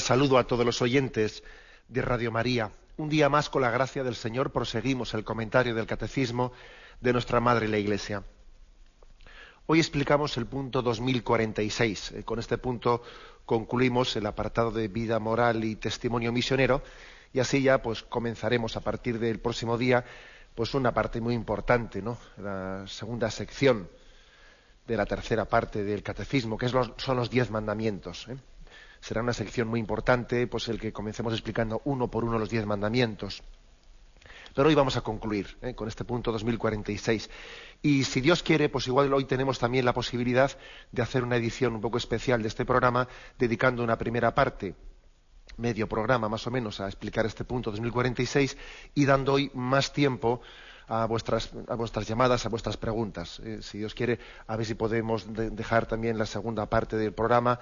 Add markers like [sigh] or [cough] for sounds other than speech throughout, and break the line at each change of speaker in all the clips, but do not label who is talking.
Saludo a todos los oyentes de Radio María. Un día más, con la gracia del Señor, proseguimos el comentario del Catecismo de nuestra Madre la Iglesia. Hoy explicamos el punto 2046. Eh, con este punto concluimos el apartado de vida moral y testimonio misionero y así ya pues comenzaremos a partir del próximo día pues una parte muy importante, ¿no? La segunda sección de la tercera parte del catecismo, que son los diez mandamientos. ¿eh? Será una sección muy importante, pues el que comencemos explicando uno por uno los diez mandamientos. Pero hoy vamos a concluir ¿eh? con este punto 2046. Y si Dios quiere, pues igual hoy tenemos también la posibilidad de hacer una edición un poco especial de este programa, dedicando una primera parte, medio programa más o menos, a explicar este punto 2046 y dando hoy más tiempo a vuestras, a vuestras llamadas, a vuestras preguntas. ¿eh? si Dios quiere, a ver si podemos dejar también la segunda parte del programa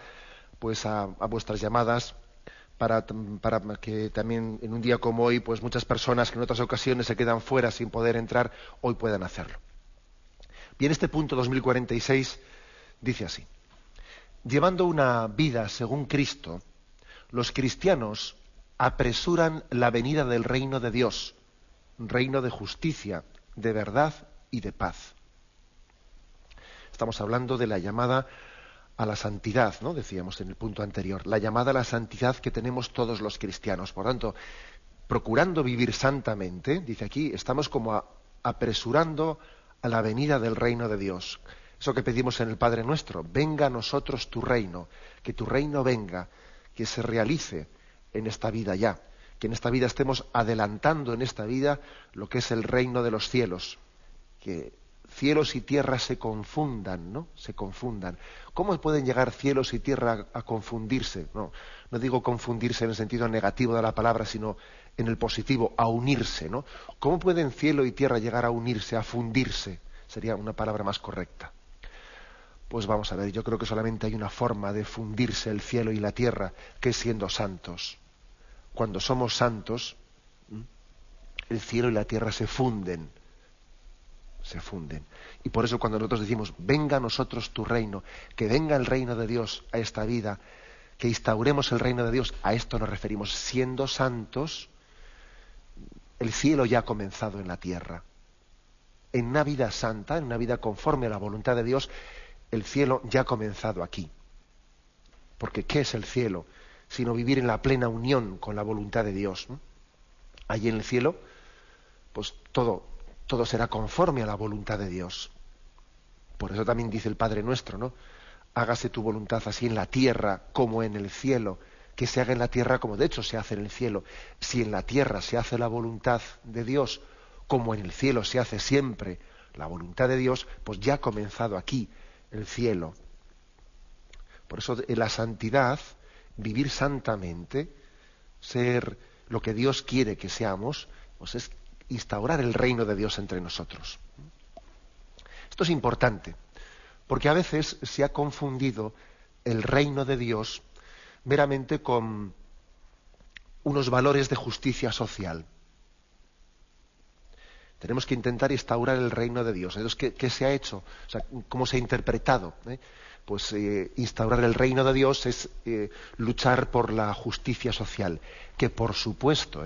pues a, vuestras llamadas para, que también en un día como hoy pues muchas personas que en otras ocasiones se quedan fuera sin poder entrar hoy puedan hacerlo. Bien, este punto 2046 dice así. Llevando una vida según Cristo, los cristianos apresuran la venida del reino de Dios, reino de justicia, de verdad y de paz. Estamos hablando de la llamada a la santidad, ¿no? Decíamos en el punto anterior, la llamada a la santidad que tenemos todos los cristianos. Por tanto, procurando vivir santamente, dice aquí, estamos como apresurando a la venida del reino de Dios. Eso que pedimos en el Padre nuestro, venga a nosotros tu reino, que tu reino venga, que se realice en esta vida ya, que en esta vida estemos adelantando en esta vida lo que es el reino de los cielos, que cielos y tierra se confundan, ¿no? Se confundan. ¿Cómo pueden llegar cielos y tierra a, confundirse? No, no digo confundirse en el sentido negativo de la palabra, sino en el positivo, a unirse, ¿no? ¿Cómo pueden cielo y tierra llegar a unirse, a fundirse? Sería una palabra más correcta. Pues vamos a ver, yo creo que solamente hay una forma de fundirse el cielo y la tierra, que es siendo santos. Cuando somos santos, el cielo y la tierra se funden se funden. Y por eso cuando nosotros decimos, venga a nosotros tu reino, que venga el reino de Dios a esta vida, que instauremos el reino de Dios, a esto nos referimos. Siendo santos, el cielo ya ha comenzado en la tierra. En una vida santa, en una vida conforme a la voluntad de Dios, el cielo ya ha comenzado aquí. Porque ¿qué es el cielo? Sino vivir en la plena unión con la voluntad de Dios. Allí en el cielo, pues todo, todo será conforme a la voluntad de Dios. Por eso también dice el Padre nuestro, ¿no? Hágase tu voluntad así en la tierra como en el cielo, que se haga en la tierra como de hecho se hace en el cielo. Si en la tierra se hace la voluntad de Dios, como en el cielo se hace siempre la voluntad de Dios, pues ya ha comenzado aquí el cielo. Por eso la santidad, vivir santamente, ser lo que Dios quiere que seamos, pues es instaurar el reino de Dios entre nosotros. Esto es importante, porque a veces se ha confundido el reino de Dios meramente con unos valores de justicia social. Tenemos que intentar instaurar el reino de Dios. Entonces, ¿qué, se ha hecho? ¿Cómo se ha interpretado? ¿Eh? Pues eh, instaurar el reino de Dios es eh, luchar por la justicia social, que por supuesto,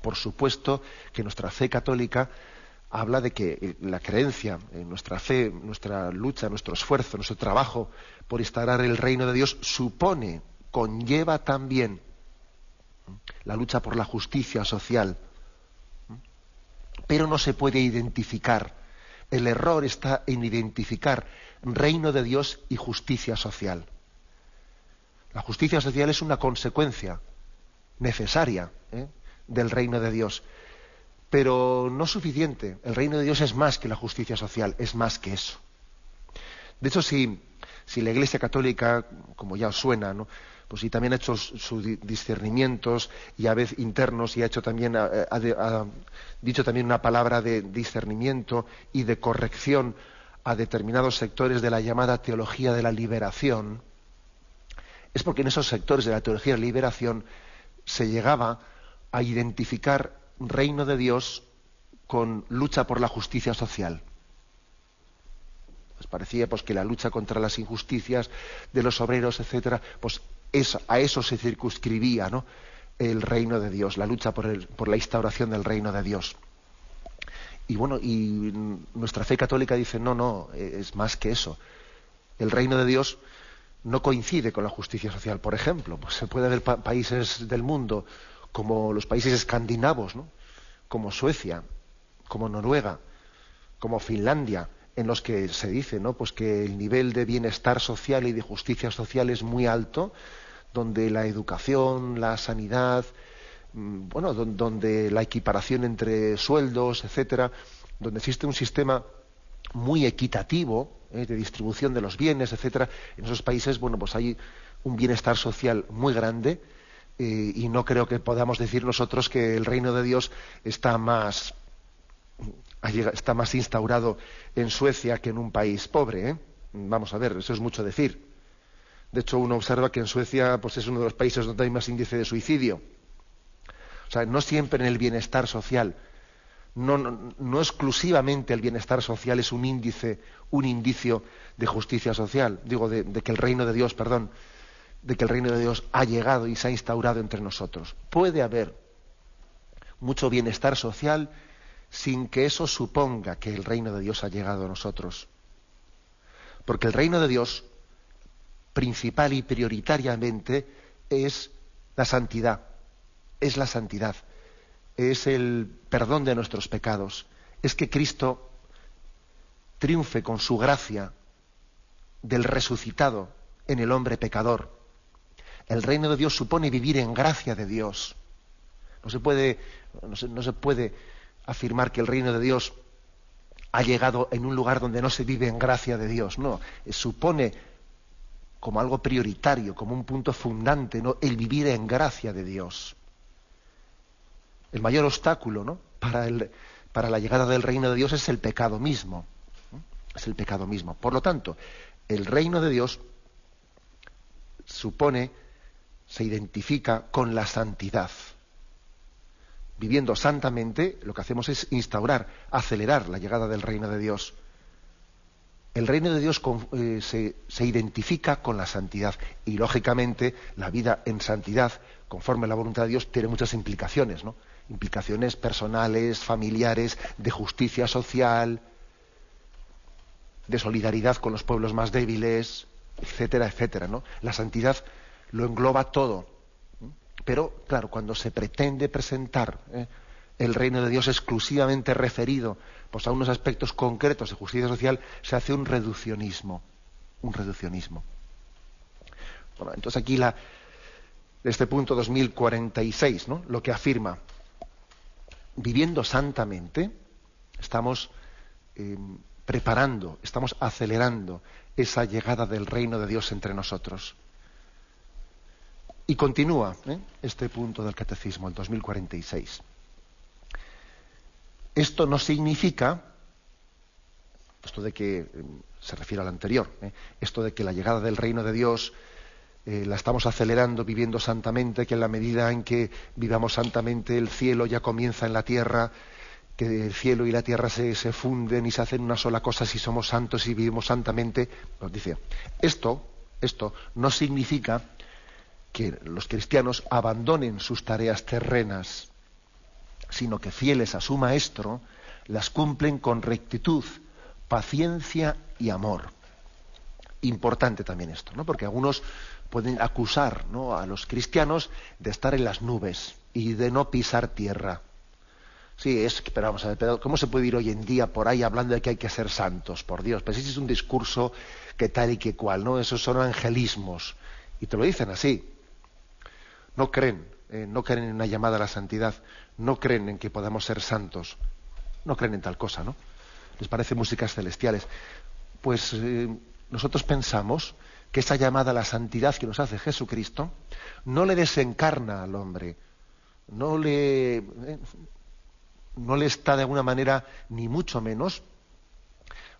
por supuesto que nuestra fe católica habla de que eh, la creencia, en nuestra fe, nuestra lucha, nuestro esfuerzo, nuestro trabajo por instaurar el reino de Dios supone, conlleva también la lucha por la justicia social. Pero no se puede identificar. El error está en identificar reino de Dios y justicia social. La justicia social es una consecuencia necesaria ¿eh? Del reino de Dios. Pero no suficiente. El reino de Dios es más que la justicia social, es más que eso. De hecho, si, si la Iglesia Católica, como ya os suena, ¿no? pues sí también ha hecho sus discernimientos y a veces internos y ha hecho también ha, dicho también una palabra de discernimiento y de corrección a determinados sectores de la llamada teología de la liberación es porque en esos sectores de la teología de la liberación se llegaba a identificar reino de Dios con lucha por la justicia social. Pues parecía pues, que la lucha contra las injusticias de los obreros, etcétera, pues a eso se circunscribía ¿no? el reino de Dios, la lucha por, el, por la instauración del reino de Dios. Y bueno, y nuestra fe católica dice, no, no, es más que eso. El reino de Dios no coincide con la justicia social. Por ejemplo, pues se puede ver países del mundo como los países escandinavos, como Suecia, como Noruega, como Finlandia, en los que se dice ¿no? pues que el nivel de bienestar social y de justicia social es muy alto, donde la educación, la sanidad, mm, bueno, donde la equiparación entre sueldos, etcétera, donde existe un sistema muy equitativo ¿eh? de distribución de los bienes, etcétera, en esos países, bueno, pues hay un bienestar social muy grande y no creo que podamos decir nosotros que el reino de Dios está más está más instaurado en Suecia que en un país pobre. ¿eh? Vamos a ver, eso es mucho decir. De hecho, uno observa que en Suecia pues, es uno de los países donde hay más índice de suicidio. O sea, no siempre en el bienestar social. No, no, exclusivamente el bienestar social es un índice, un indicio de justicia social. Digo, de, de que el reino de Dios, perdón, de que el reino de Dios ha llegado y se ha instaurado entre nosotros. Puede haber mucho bienestar social sin que eso suponga que el reino de Dios ha llegado a nosotros. Porque el reino de Dios, principal y prioritariamente, es la santidad. Es la santidad. Es el perdón de nuestros pecados. Es que Cristo triunfe con su gracia del resucitado en el hombre pecador. El reino de Dios supone vivir en gracia de Dios. No se puede, no se, no se puede afirmar que el reino de Dios ha llegado en un lugar donde no se vive en gracia de Dios. No, eh, supone como algo prioritario, como un punto fundante, ¿no? el vivir en gracia de Dios. El mayor obstáculo ¿no? para, el, para la llegada del reino de Dios es el pecado mismo. Es el pecado mismo. Por lo tanto, el reino de Dios supone, se identifica con la santidad viviendo santamente, lo que hacemos es instaurar, acelerar la llegada del reino de Dios. El reino de Dios eh, se, identifica con la santidad y, lógicamente, la vida en santidad, conforme a la voluntad de Dios, tiene muchas implicaciones, ¿no? Implicaciones personales, familiares, de justicia social, de solidaridad con los pueblos más débiles, etcétera, etcétera, ¿no? La santidad lo engloba todo pero, claro, cuando se pretende presentar ¿eh? el reino de Dios exclusivamente referido pues, a unos aspectos concretos de justicia social, se hace un reduccionismo. Un reduccionismo. Bueno, entonces aquí este punto 2046, ¿no? lo que afirma, viviendo santamente, estamos em, preparando, estamos acelerando esa llegada del reino de Dios entre nosotros. Y continúa ¿eh? este punto del catecismo, el 2046. Esto no significa, esto de que eh, se refiere al anterior, ¿eh? esto de que la llegada del reino de Dios la estamos acelerando viviendo santamente, que en la medida en que vivamos santamente el cielo ya comienza en la tierra, que el cielo y la tierra se, se funden y se hacen una sola cosa si somos santos y vivimos santamente, nos dice, esto, esto no significa que los cristianos abandonen sus tareas terrenas, sino que fieles a su Maestro, las cumplen con rectitud, paciencia y amor. Importante también esto, ¿no? Porque algunos pueden acusar a los cristianos de estar en las nubes y de no pisar tierra. Sí, es pero vamos a ver, ¿cómo se puede ir hoy en día por ahí hablando de que hay que ser santos? Por Dios, pues ese es un discurso que tal y que cual, ¿no? Esos son angelismos. Y te lo dicen así no creen, eh, no creen en una llamada a la santidad, no creen en que podamos ser santos, no creen en tal cosa, ¿no? Les parece músicas celestiales. Pues eh, nosotros pensamos que esa llamada a la santidad que nos hace Jesucristo no le desencarna al hombre, no le, eh, no le está de alguna manera, ni mucho menos,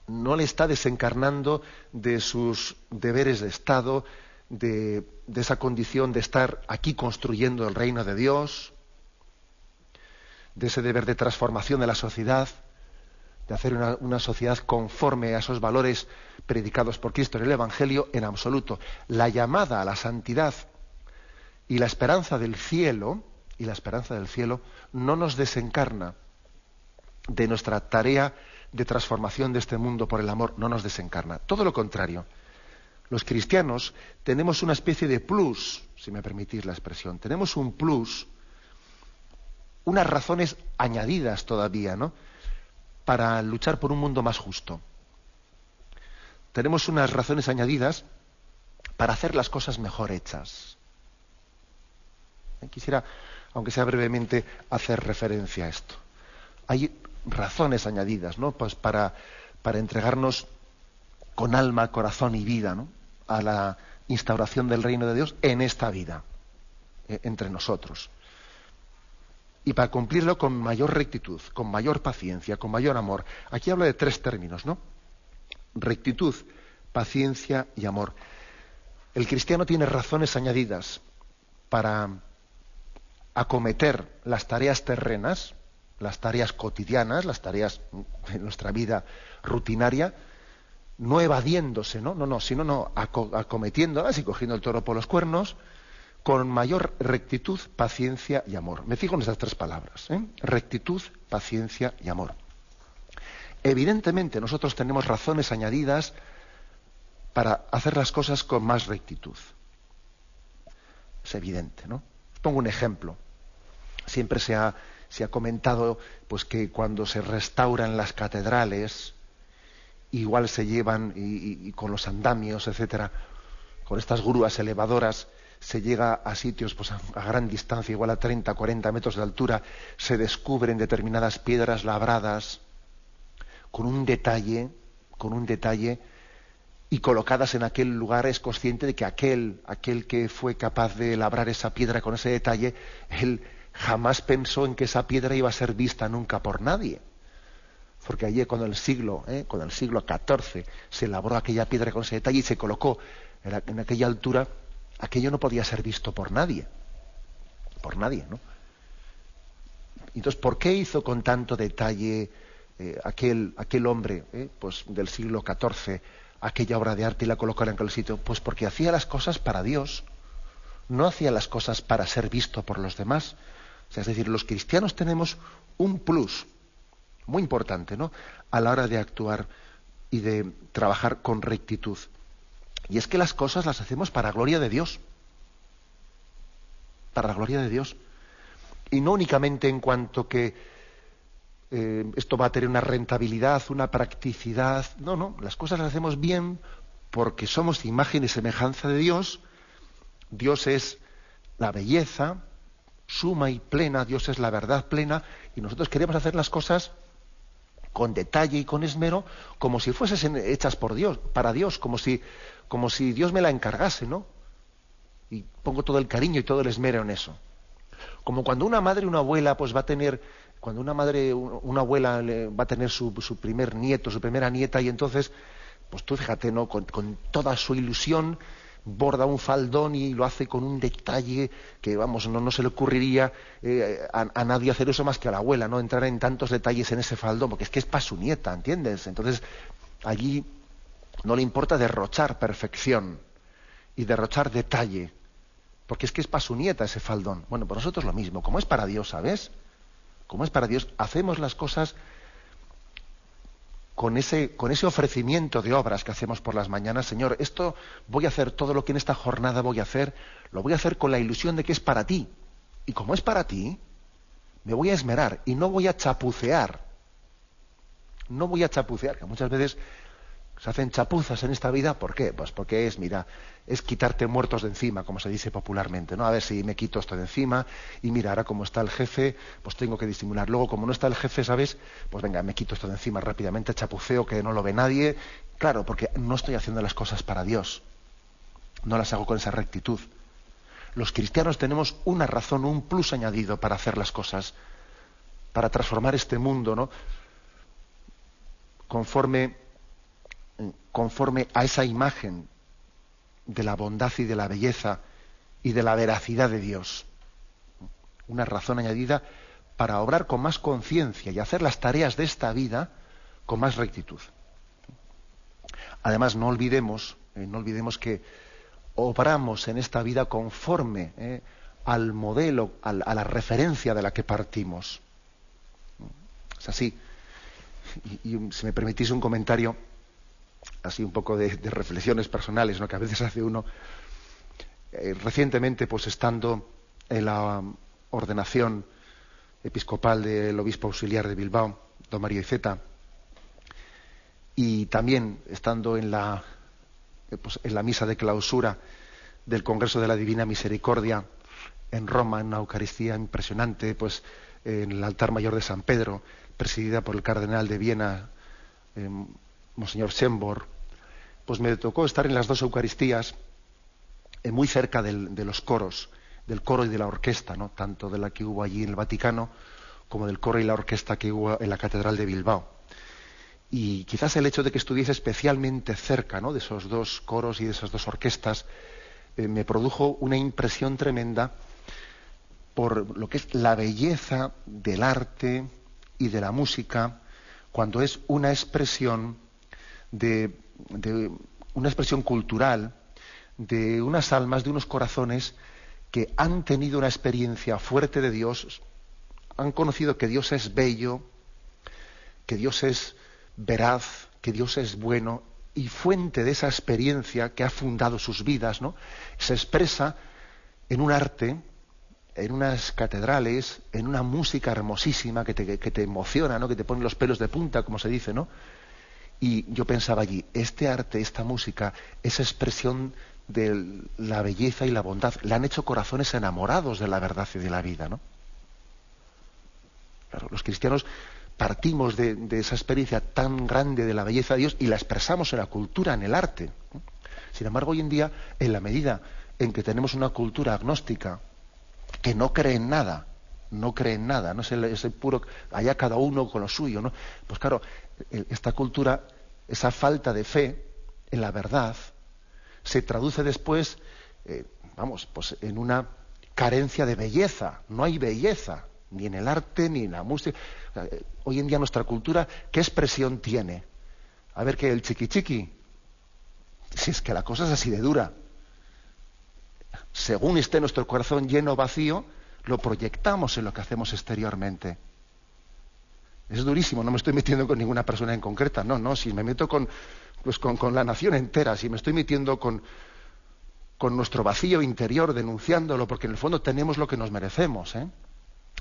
no le está desencarnando de sus deberes de Estado, de, esa condición de estar aquí construyendo el reino de Dios, de ese deber de transformación de la sociedad, de hacer una, una, sociedad conforme a esos valores predicados por Cristo en el Evangelio, en absoluto. La llamada a la santidad y la esperanza del cielo, y la esperanza del cielo, no nos desencarna de nuestra tarea de transformación de este mundo por el amor, no nos desencarna. Todo lo contrario. Los cristianos tenemos una especie de plus, si me permitís la expresión, tenemos un plus, unas razones añadidas todavía, ¿no? Para luchar por un mundo más justo. Tenemos unas razones añadidas para hacer las cosas mejor hechas. Quisiera, aunque sea brevemente, hacer referencia a esto. Hay razones añadidas, ¿no? Pues para, para entregarnos con alma, corazón y vida, ¿no? A la instauración del reino de Dios en esta vida, eh, entre nosotros. Y para cumplirlo con mayor rectitud, con mayor paciencia, con mayor amor. Aquí habla de tres términos, ¿no? Rectitud, paciencia y amor. El cristiano tiene razones añadidas para acometer las tareas terrenas, las tareas cotidianas, las tareas de nuestra vida rutinaria, no evadiéndose, ¿no? No, no, sino no, acometiéndolas y cogiendo el toro por los cuernos, con mayor rectitud, paciencia y amor. Me fijo en esas tres palabras, ¿eh? Rectitud, paciencia y amor. Evidentemente nosotros tenemos razones añadidas para hacer las cosas con más rectitud. Es evidente, ¿no? pongo un ejemplo. Siempre se ha se ha comentado pues que cuando se restauran las catedrales igual se llevan y, con los andamios etcétera con estas grúas elevadoras se llega a sitios pues, a, gran distancia, igual a 30, 40 metros de altura, se descubren determinadas piedras labradas con un detalle, con un detalle, y colocadas en aquel lugar es consciente de que aquel, aquel que fue capaz de labrar esa piedra con ese detalle, él jamás pensó en que esa piedra iba a ser vista nunca por nadie. Porque allí cuando el siglo, ¿eh? el siglo XIV se labró aquella piedra con ese detalle y se colocó en, aquella altura, aquello no podía ser visto por nadie. Por nadie, ¿no? Entonces, ¿por qué hizo con tanto detalle eh, aquel, aquel hombre ¿eh? pues, del siglo XIV aquella obra de arte y la colocó en aquel sitio? Pues porque hacía las cosas para Dios, no hacía las cosas para ser visto por los demás, es decir, los cristianos tenemos un plus muy importante ¿no? a la hora de actuar y de trabajar con rectitud. Y es que las cosas las hacemos para gloria de Dios. Para la gloria de Dios. Y no únicamente en cuanto que eh, esto va a tener una rentabilidad, una practicidad. No, no, las cosas las hacemos bien porque somos imagen y semejanza de Dios. Dios es la belleza, suma y plena, Dios es la verdad plena, y nosotros queremos hacer las cosas con detalle y con esmero, como si fuesen hechas por Dios, para Dios, como si, como si Dios me la encargase, ¿no? Y pongo todo el cariño y todo el esmero en eso. Como cuando una madre una abuela, pues va a tener, cuando una madre, una abuela va a tener su, su primer nieto, su primera nieta, y entonces, pues tú fíjate, ¿no? Con, con toda su ilusión, borda un faldón y lo hace con un detalle que, vamos, no, no se le ocurriría eh, a, nadie hacer eso más que a la abuela, ¿no? Entrar en tantos detalles en ese faldón, porque es que es para su nieta, ¿entiendes? Entonces, allí no le importa derrochar perfección y derrochar detalle, porque es que es para su nieta ese faldón. Bueno, por nosotros lo mismo, como es para Dios, ¿sabes? Como es para Dios, hacemos las cosas con ese, con ese ofrecimiento de obras que hacemos por las mañanas, Señor, esto voy a hacer todo lo que en esta jornada voy a hacer, lo voy a hacer con la ilusión de que es para ti. Y como es para ti, me voy a esmerar y no voy a chapucear. No voy a chapucear, que muchas veces se hacen chapuzas en esta vida, ¿por qué? Pues porque es, mira, es quitarte muertos de encima, como se dice popularmente, ¿no? A ver si me quito esto de encima y mira, ahora como está el jefe, pues tengo que disimular. Luego, como no está el jefe, ¿sabes? Pues venga, me quito esto de encima rápidamente, chapuceo que no lo ve nadie. Claro, porque no estoy haciendo las cosas para Dios. no las hago con esa rectitud. Los cristianos tenemos una razón, un plus añadido para hacer las cosas, para transformar este mundo, ¿no? Conforme, conforme a esa imagen de la bondad y de la belleza y de la veracidad de Dios. Una razón añadida para obrar con más conciencia y hacer las tareas de esta vida con más rectitud. Además, no olvidemos, eh, no olvidemos que obramos en esta vida conforme eh, al modelo, a la referencia de la que partimos. Es así. Y, si me permitís un comentario, así un poco de, reflexiones personales, ¿no? que a veces hace uno. Eh, recientemente, pues estando en la ordenación episcopal del obispo auxiliar de Bilbao, don Mario Iceta, y también estando en la, eh, pues, en la misa de clausura del Congreso de la Divina Misericordia en Roma, en una Eucaristía impresionante, pues en el altar mayor de San Pedro, presidida por el cardenal de Viena, eh, Monseñor Schembor, pues me tocó estar en las dos Eucaristías eh, muy cerca de los coros, del coro y de la orquesta, ¿no? tanto de la que hubo allí en el Vaticano como del coro y la orquesta que hubo en la Catedral de Bilbao. Y quizás el hecho de que estuviese especialmente cerca de esos dos coros y de esas dos orquestas eh, me produjo una impresión tremenda por lo que es la belleza del arte y de la música cuando es una expresión de, una expresión cultural de unas almas, de unos corazones que han tenido una experiencia fuerte de Dios, han conocido que Dios es bello, que Dios es veraz, que Dios es bueno y fuente de esa experiencia que ha fundado sus vidas, ¿no? Se expresa en un arte, en unas catedrales, en una música hermosísima que te, que te emociona, ¿no? Que te pone los pelos de punta, como se dice, ¿no? Y yo pensaba allí, este arte, esta música, esa expresión de la belleza y la bondad, le han hecho corazones enamorados de la verdad y de la vida, ¿no? Claro, los cristianos partimos de, esa experiencia tan grande de la belleza de Dios y la expresamos en la cultura, en el arte. Sin embargo, hoy en día, en la medida en que tenemos una cultura agnóstica que no cree en nada, no cree en nada, no es el, puro, allá cada uno con lo suyo, ¿no? Pues claro, esta cultura, esa falta de fe en la verdad, se traduce después, eh, vamos, pues en una carencia de belleza. No hay belleza, ni en el arte, ni en la música. Hoy en día nuestra cultura, ¿qué expresión tiene? A ver que el chiqui chiqui, si es que la cosa es así de dura. Según esté nuestro corazón lleno vacío, lo proyectamos en lo que hacemos exteriormente. Es durísimo, no me estoy metiendo con ninguna persona en concreta, no, no, si me meto con, pues con, con la nación entera, si me estoy metiendo con, con nuestro vacío interior, denunciándolo, porque en el fondo tenemos lo que nos merecemos. ¿eh?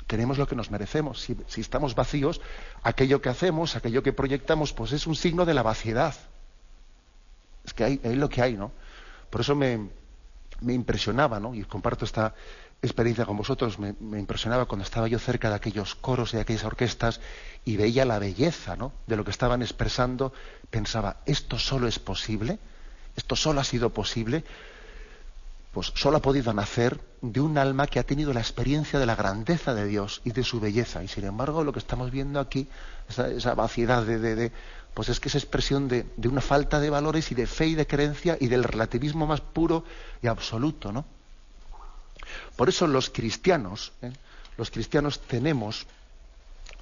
tenemos lo que nos merecemos. Si, estamos vacíos, aquello que hacemos, aquello que proyectamos, pues es un signo de la vaciedad. Es que hay, lo que hay, ¿no? Por eso me, impresionaba, ¿no? Y comparto esta experiencia con vosotros, me, impresionaba cuando estaba yo cerca de aquellos coros y de aquellas orquestas y veía la belleza, ¿no? De lo que estaban expresando, pensaba, ¿esto solo es posible? ¿Esto solo ha sido posible? pues solo ha podido nacer de un alma que ha tenido la experiencia de la grandeza de Dios y de su belleza. Y sin embargo, lo que estamos viendo aquí, esa, vaciedad de, pues es que es expresión de, una falta de valores y de fe y de creencia y del relativismo más puro y absoluto, ¿no? Por eso los cristianos, ¿eh? los cristianos tenemos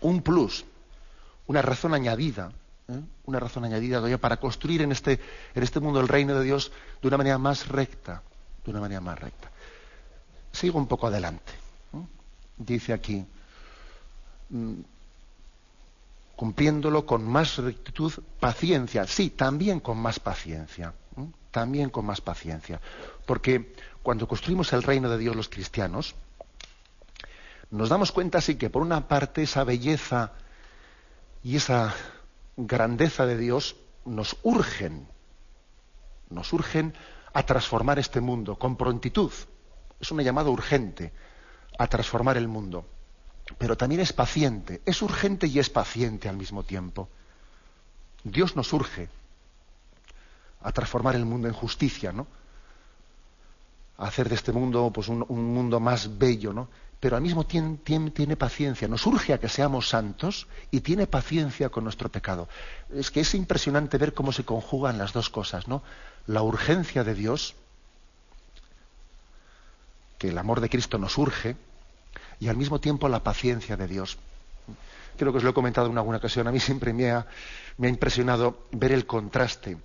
un plus, una razón añadida, ¿eh? una razón añadida para construir en este, en este mundo el reino de Dios de una manera más recta, de una manera más recta. Sigo un poco adelante. Dice aquí, mm, cumpliéndolo con más rectitud, paciencia. Sí, también con más paciencia. También con más paciencia. Porque cuando construimos el reino de Dios los cristianos, nos damos cuenta sí que por una parte esa belleza y esa grandeza de Dios nos urgen, nos urgen a transformar este mundo con prontitud. Es una llamada urgente a transformar el mundo. Pero también es paciente, es urgente y es paciente al mismo tiempo. Dios nos urge a transformar el mundo en justicia, ¿no? Hacer de este mundo pues, un, mundo más bello, ¿no? Pero al mismo tiempo tiene, paciencia, nos urge a que seamos santos y tiene paciencia con nuestro pecado. Es que es impresionante ver cómo se conjugan las dos cosas, ¿no? La urgencia de Dios, que el amor de Cristo nos urge, y al mismo tiempo la paciencia de Dios. Creo que os lo he comentado en alguna ocasión, a mí siempre me ha, me ha impresionado ver el contraste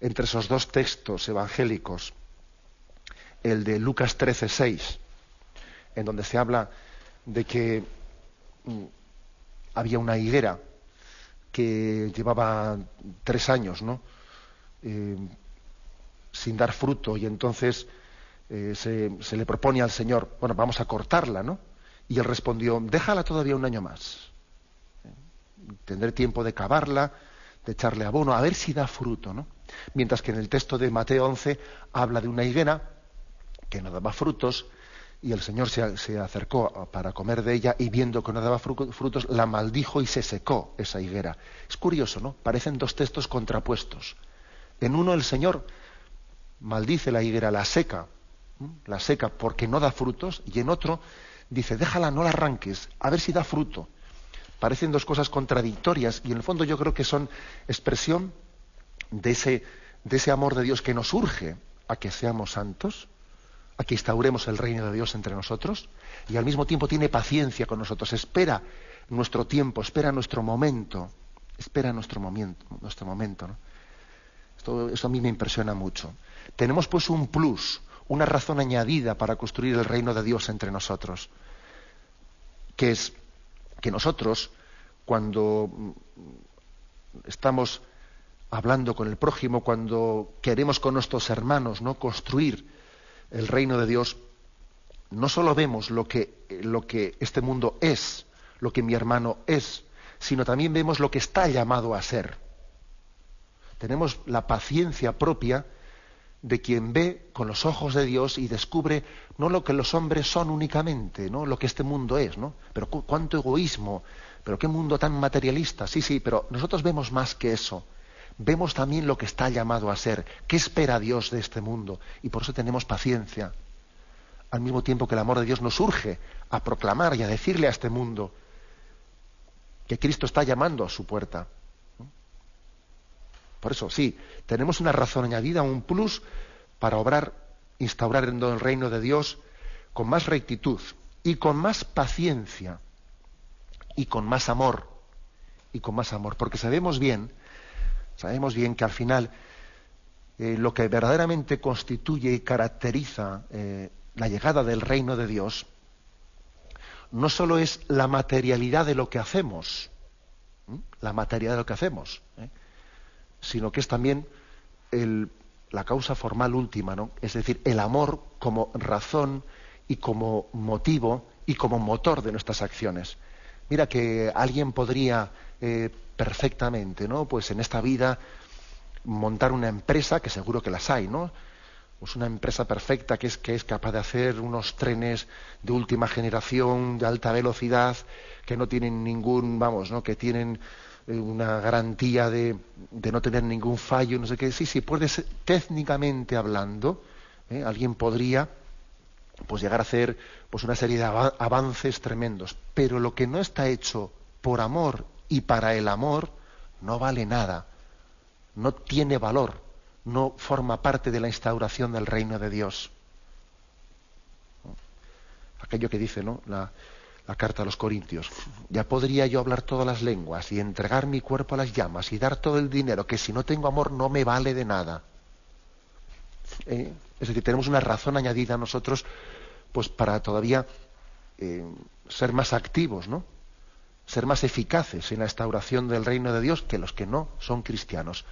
entre esos dos textos evangélicos el de Lucas 13, 6, en donde se habla de que mm, había una higuera que llevaba tres años, ¿no? Eh, sin dar fruto, y entonces eh, se, le propone al Señor, bueno, vamos a cortarla, ¿no? Y él respondió, déjala todavía un año más. Tendré tiempo de cavarla, de echarle abono, a ver si da fruto, ¿no? Mientras que en el texto de Mateo 11 habla de una higuera que no daba frutos, y el Señor se, acercó para comer de ella y viendo que no daba frutos, la maldijo y se secó esa higuera. Es curioso, ¿no? Parecen dos textos contrapuestos. En uno el Señor maldice la higuera, la seca, la seca porque no da frutos, y en otro dice, déjala, no la arranques, a ver si da fruto. Parecen dos cosas contradictorias y en el fondo yo creo que son expresión de ese, de ese amor de Dios que nos urge a que seamos santos a que instauremos el reino de Dios entre nosotros y al mismo tiempo tiene paciencia con nosotros, espera nuestro tiempo, espera nuestro momento, espera nuestro momento, nuestro momento. Esto, eso a mí me impresiona mucho. Tenemos pues un plus, una razón añadida para construir el reino de Dios entre nosotros, que es que nosotros, cuando estamos hablando con el prójimo, cuando queremos con nuestros hermanos no construir el reino de Dios, no solo vemos lo que, lo que este mundo es, lo que mi hermano es, sino también vemos lo que está llamado a ser. Tenemos la paciencia propia de quien ve con los ojos de Dios y descubre no lo que los hombres son únicamente, no lo que este mundo es, ¿no? Pero cuánto egoísmo, pero qué mundo tan materialista. Sí, sí, pero nosotros vemos más que eso vemos también lo que está llamado a ser, qué espera Dios de este mundo, y por eso tenemos paciencia. Al mismo tiempo que el amor de Dios nos urge a proclamar y a decirle a este mundo que Cristo está llamando a su puerta. Por eso, sí, tenemos una razón añadida, un plus para obrar, instaurar en el reino de Dios con más rectitud y con más paciencia y con más amor y con más amor, porque sabemos bien Sabemos bien que al final eh, lo que verdaderamente constituye y caracteriza eh, la llegada del reino de Dios no solo es la materialidad de lo que hacemos, la materialidad de lo que hacemos, ¿eh? sino que es también la causa formal última, ¿no? Es decir, el amor como razón y como motivo y como motor de nuestras acciones. Mira que alguien podría perfectamente, ¿no? Pues en esta vida montar una empresa, que seguro que las hay, ¿no? Pues una empresa perfecta que es, que es capaz de hacer unos trenes de última generación, de alta velocidad, que no tienen ningún, vamos, ¿no? Que tienen eh, una garantía de, de no tener ningún fallo, no sé qué. Sí, sí, puede ser, técnicamente hablando, ¿eh? alguien podría pues llegar a hacer pues una serie de avances tremendos, pero lo que no está hecho por amor y para el amor no vale nada, no tiene valor, no forma parte de la instauración del reino de Dios. Aquello que dice ¿no? la, la carta a los Corintios. Ya podría yo hablar todas las lenguas y entregar mi cuerpo a las llamas y dar todo el dinero, que si no tengo amor no me vale de nada. Eh, es decir, tenemos una razón añadida nosotros pues para todavía eh, ser más activos, ¿no? ser más eficaces en la instauración del reino de Dios que los que no son cristianos.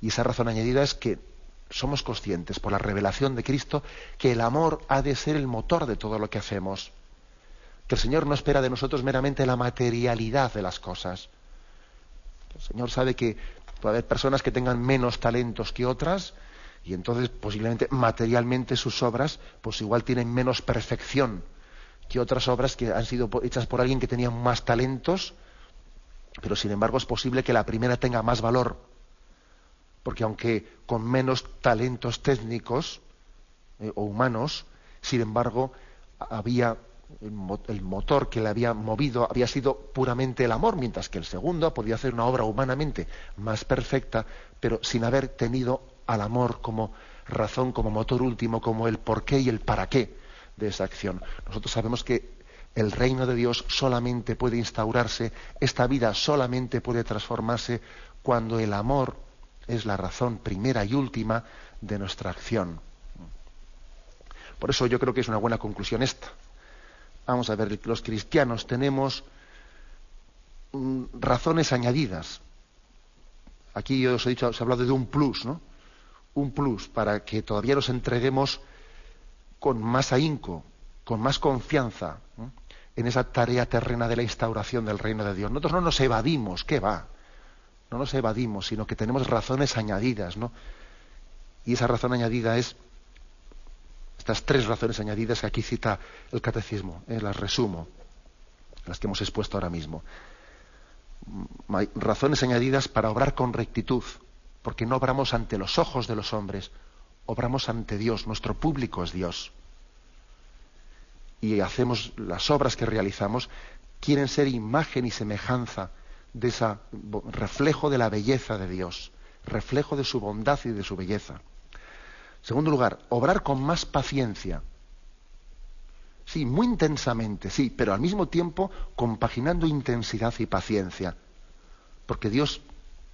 Y esa razón añadida es que somos conscientes por la revelación de Cristo que el amor ha de ser el motor de todo lo que hacemos. Que el Señor no espera de nosotros meramente la materialidad de las cosas. El Señor sabe que puede haber personas que tengan menos talentos que otras y entonces posiblemente materialmente sus obras pues igual tienen menos perfección que otras obras que han sido hechas por alguien que tenía más talentos, pero sin embargo es posible que la primera tenga más valor, porque aunque con menos talentos técnicos, eh, o humanos, sin embargo, había el motor que le había movido había sido puramente el amor, mientras que el segundo podía hacer una obra humanamente más perfecta, pero sin haber tenido al amor como razón, como motor último, como el porqué y el para qué de esa acción. Nosotros sabemos que el reino de Dios solamente puede instaurarse, esta vida solamente puede transformarse cuando el amor es la razón primera y última de nuestra acción. Por eso yo creo que es una buena conclusión esta. Vamos a ver, los cristianos tenemos mm, razones añadidas. Aquí yo os he dicho, se ha hablado de un plus, ¿no? Un plus para que todavía nos entreguemos con más ahínco, con más confianza en esa tarea terrena de la instauración del reino de Dios. Nosotros no nos evadimos, ¿qué va? No nos evadimos, sino que tenemos razones añadidas, ¿no? Y esa razón añadida es estas tres razones añadidas que aquí cita el catecismo, eh, las resumo, las que hemos expuesto ahora mismo. Mm, razones añadidas para obrar con rectitud, porque no obramos ante los ojos de los hombres, obramos ante Dios, nuestro público es Dios. Y hacemos las obras que realizamos, quieren ser imagen y semejanza de ese reflejo de la belleza de Dios, reflejo de su bondad y de su belleza. Segundo lugar, obrar con más paciencia. Sí, muy intensamente, sí, pero al mismo tiempo compaginando intensidad y paciencia. Porque Dios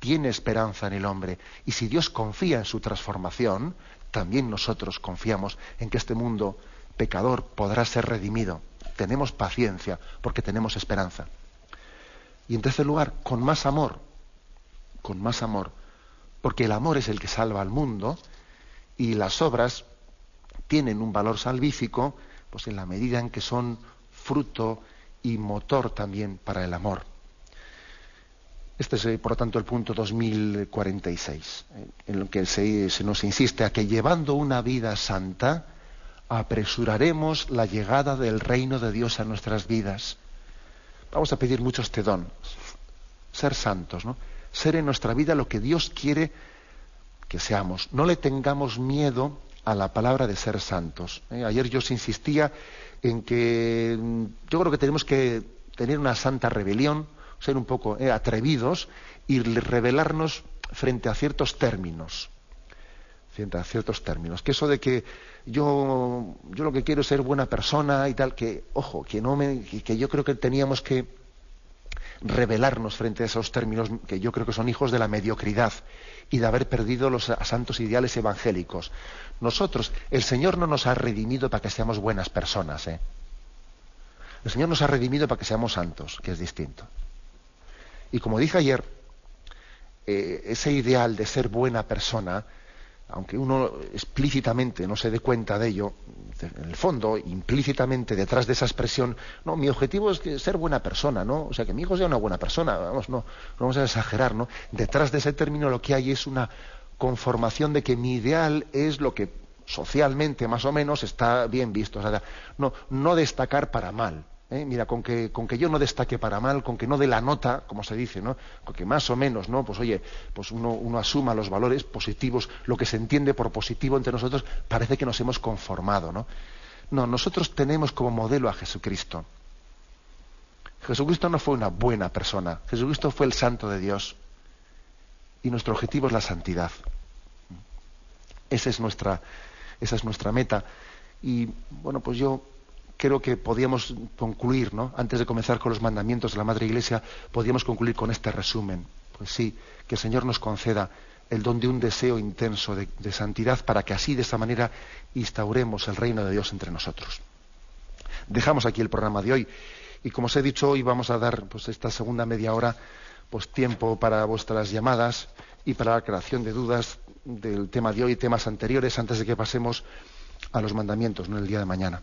tiene esperanza en el hombre. Y si Dios confía en su transformación, también nosotros confiamos en que este mundo pecador podrá ser redimido. Tenemos paciencia porque tenemos esperanza. Y en tercer lugar, con más amor. Con más amor. Porque el amor es el que salva al mundo y las obras tienen un valor salvífico pues en la medida en que son fruto y motor también para el amor. Este es, eh, por lo tanto, el punto 2046, eh, en el que se, nos insiste a que llevando una vida santa, apresuraremos la llegada del reino de Dios a nuestras vidas. Vamos a pedir mucho este don, ser santos, ¿no? Ser en nuestra vida lo que Dios quiere que seamos. No le tengamos miedo a la palabra de ser santos. ¿eh? Ayer yo os insistía en que mm, yo creo que tenemos que tener una santa rebelión, ser un poco eh, atrevidos y rebelarnos frente a ciertos términos. Frente a ciertos términos. Que eso de que yo, yo lo que quiero es ser buena persona y tal, que, ojo, que, no me, que yo creo que teníamos que rebelarnos frente a esos términos que yo creo que son hijos de la mediocridad y de haber perdido los santos ideales evangélicos. Nosotros, el Señor no nos ha redimido para que seamos buenas personas. ¿eh? El Señor nos ha redimido para que seamos santos, que es distinto. Y como dije ayer, eh, ese ideal de ser buena persona aunque uno explícitamente no se dé cuenta de ello, en el fondo, implícitamente detrás de esa expresión, no, mi objetivo es ser buena persona, ¿no? O sea, que mi hijo sea una buena persona, vamos, no, vamos a exagerar, ¿no? Detrás de ese término lo que hay es una conformación de que mi ideal es lo que socialmente más o menos está bien visto, o sea, no, no destacar para mal, ¿eh? Mira, con que, con que yo no destaque para mal, con que no dé la nota, como se dice, ¿no? Con que más o menos, ¿no? Pues oye, pues uno, uno asuma los valores positivos, lo que se entiende por positivo entre nosotros, parece que nos hemos conformado, ¿no? No, nosotros tenemos como modelo a Jesucristo. Jesucristo no fue una buena persona, Jesucristo fue el santo de Dios. Y nuestro objetivo es la santidad. Esa es nuestra, esa es nuestra meta. Y bueno, pues yo creo que podíamos concluir, ¿no? Antes de comenzar con los mandamientos de la Madre Iglesia, podíamos concluir con este resumen. Pues sí, que el Señor nos conceda el don de un deseo intenso de, santidad para que así, de esta manera, instauremos el reino de Dios entre nosotros. Dejamos aquí el programa de hoy y, como os he dicho, hoy vamos a dar pues, esta segunda media hora pues, tiempo para vuestras llamadas y para la creación de dudas del tema de hoy y temas anteriores antes de que pasemos a los mandamientos, ¿no? el día de mañana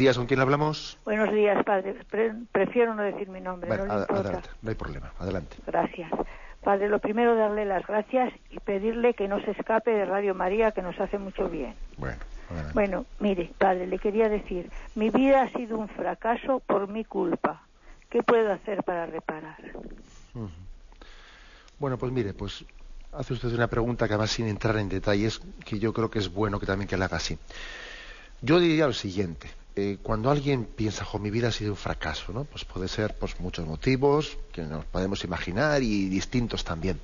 días. ¿Con quién hablamos?
Buenos días, padre. prefiero no decir mi nombre.
no, adelante, no hay problema. Adelante.
Gracias. Padre, lo primero darle las gracias y pedirle que no se escape de Radio María, que nos hace mucho bien.
Bueno.
Bueno, mire, padre, le quería decir, mi vida ha sido un fracaso por mi culpa. ¿Qué puedo hacer para reparar?
Bueno, pues mire, pues hace usted una pregunta que va sin entrar en detalles, que yo creo que es bueno que también que la haga así. Yo diría lo siguiente, eh, cuando alguien piensa, jo, mi vida ha sido un fracaso, ¿no? Pues puede ser pues muchos motivos que nos podemos imaginar y distintos también.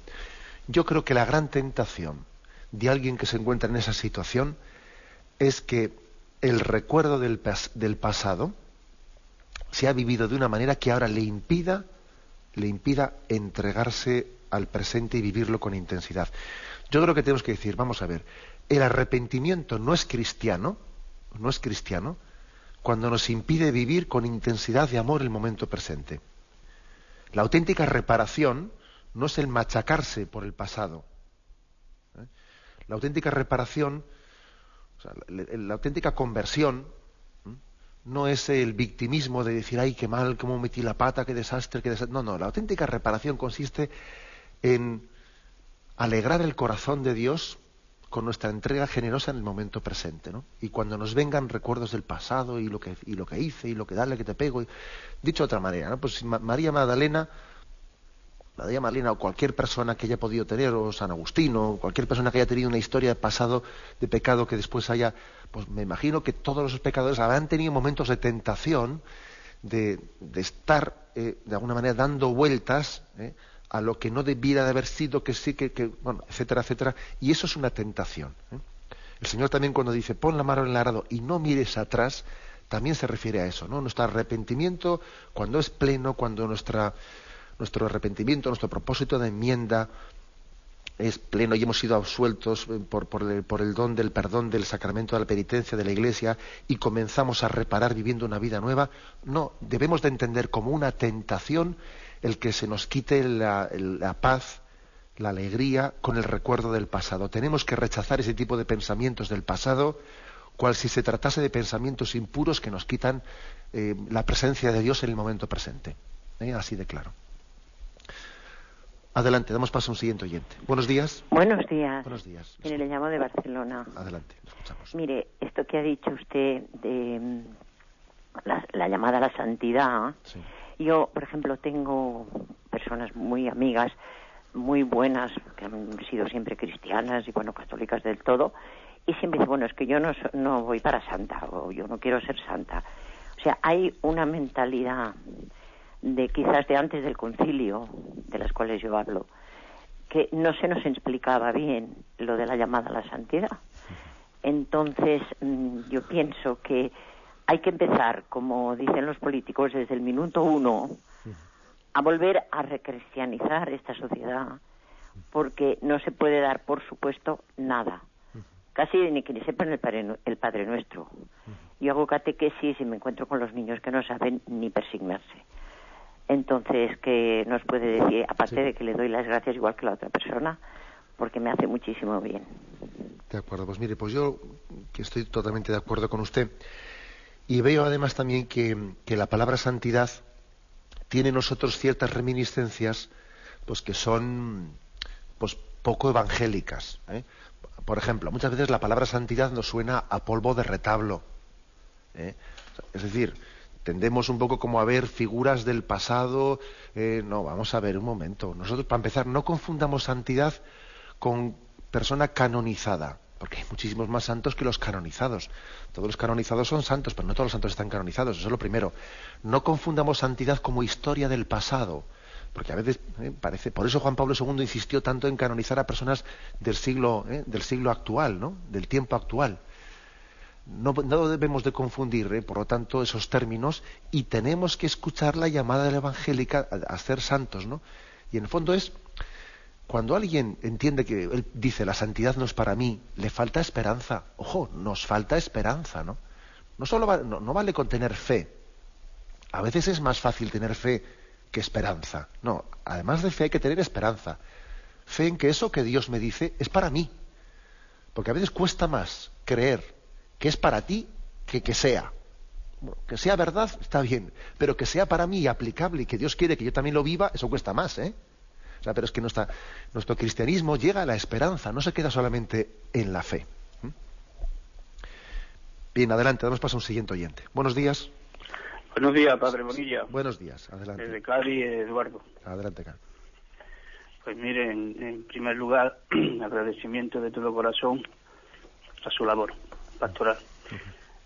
Yo creo que la gran tentación de alguien que se encuentra en esa situación es que el recuerdo del, del pasado se ha vivido de una manera que ahora le impida, le impida entregarse al presente y vivirlo con intensidad. Yo creo que tenemos que decir, vamos a ver, el arrepentimiento no es cristiano, no es cristiano, cuando nos impide vivir con intensidad de amor el momento presente. La auténtica reparación no es el machacarse por el pasado. ¿eh? La auténtica reparación la, auténtica conversión no es el victimismo de decir, ay, qué mal, cómo metí la pata, qué desastre, qué desastre. No, no, la auténtica reparación consiste en alegrar el corazón de Dios con nuestra entrega generosa en el momento presente, ¿no? Y cuando nos vengan recuerdos del pasado y lo que, y lo que hice y lo que dale que te pego, dicho de otra manera, ¿no? Pues María Magdalena de Marlina o cualquier persona que haya podido tener, o San Agustino, o cualquier persona que haya tenido una historia de pasado de pecado que después haya, pues me imagino que todos los pecadores habrán tenido momentos de tentación de, estar eh, de alguna manera dando vueltas eh, a lo que no debiera de haber sido, que sí, que, bueno, etcétera, etcétera, y eso es una tentación. ¿eh? El Señor también cuando dice pon la mano en el arado y no mires atrás, también se refiere a eso, ¿no? Nuestro arrepentimiento, cuando es pleno, cuando nuestra nuestro arrepentimiento, nuestro propósito de enmienda es pleno y hemos sido absueltos eh, por, el, don del perdón, del sacramento de la penitencia de la Iglesia y comenzamos a reparar viviendo una vida nueva. No, debemos de entender como una tentación el que se nos quite la, la paz, la alegría con el recuerdo del pasado. Tenemos que rechazar ese tipo de pensamientos del pasado, cual si se tratase de pensamientos impuros que nos quitan eh, la presencia de Dios en el momento presente. ¿Eh? Así de claro. Adelante, damos paso a un siguiente oyente. Buenos días.
Buenos días.
Buenos días.
Mire, le llamo de Barcelona.
Adelante, escuchamos.
Mire, esto que ha dicho usted de mm, la, llamada a la santidad. Yo, por ejemplo, tengo personas muy amigas, muy buenas, que han sido siempre cristianas y, bueno, católicas del todo, y siempre dicen, bueno, es que yo no, no voy para santa, o yo no quiero ser santa. O sea, hay una mentalidad de quizás de antes del concilio, de las cuales yo hablo, que no se nos explicaba bien lo de la llamada a la santidad. Entonces, mm, yo pienso que hay que empezar, como dicen los políticos, desde el minuto uno, a volver a recristianizar esta sociedad, porque no se puede dar, por supuesto, nada. Casi ni que sepan el Padre, el padre Nuestro. Yo hago catequesis y me encuentro con los niños que no saben ni persignarse. Entonces, ¿qué nos puede decir? Aparte de que le doy las gracias igual que la otra persona, porque me hace muchísimo bien.
De acuerdo, pues mire, pues yo que estoy totalmente de acuerdo con usted y veo además también que, la palabra santidad tiene en nosotros ciertas reminiscencias pues que son pues poco evangélicas. ¿eh? Por ejemplo, muchas veces la palabra santidad nos suena a polvo de retablo. ¿eh? Es decir, tendemos un poco como a ver figuras del pasado. Eh, no, vamos a ver un momento. Nosotros, para empezar, no confundamos santidad con persona canonizada, porque hay muchísimos más santos que los canonizados. Todos los canonizados son santos, pero no todos los santos están canonizados. Eso es lo primero. No confundamos santidad como historia del pasado. Porque a veces eh, parece, por eso Juan Pablo II insistió tanto en canonizar a personas del siglo, eh, del siglo actual, ¿no? del tiempo actual no, debemos de confundir, ¿eh? por lo tanto, esos términos y tenemos que escuchar la llamada evangélica a, ser santos, ¿no? Y en el fondo es cuando alguien entiende que él dice la santidad no es para mí, le falta esperanza. Ojo, nos falta esperanza, ¿no? No solo no, vale con tener fe. A veces es más fácil tener fe que esperanza. No, además de fe hay que tener esperanza. Fe en que eso que Dios me dice es para mí. Porque a veces cuesta más creer que es para ti que que sea. que sea verdad, está bien, pero que sea para mí aplicable y que Dios quiere que yo también lo viva, eso cuesta más, ¿eh? O sea, pero es que nuestra, nuestro cristianismo llega a la esperanza, no se queda solamente en la fe. Bien, adelante, damos paso a un siguiente oyente. Buenos días.
Buenos días, Padre Bonilla.
Buenos días, adelante.
Desde Cádiz, Eduardo.
Adelante, Cádiz.
Pues mire, en, primer lugar, [clears throat] agradecimiento de todo corazón a su labor pastoral.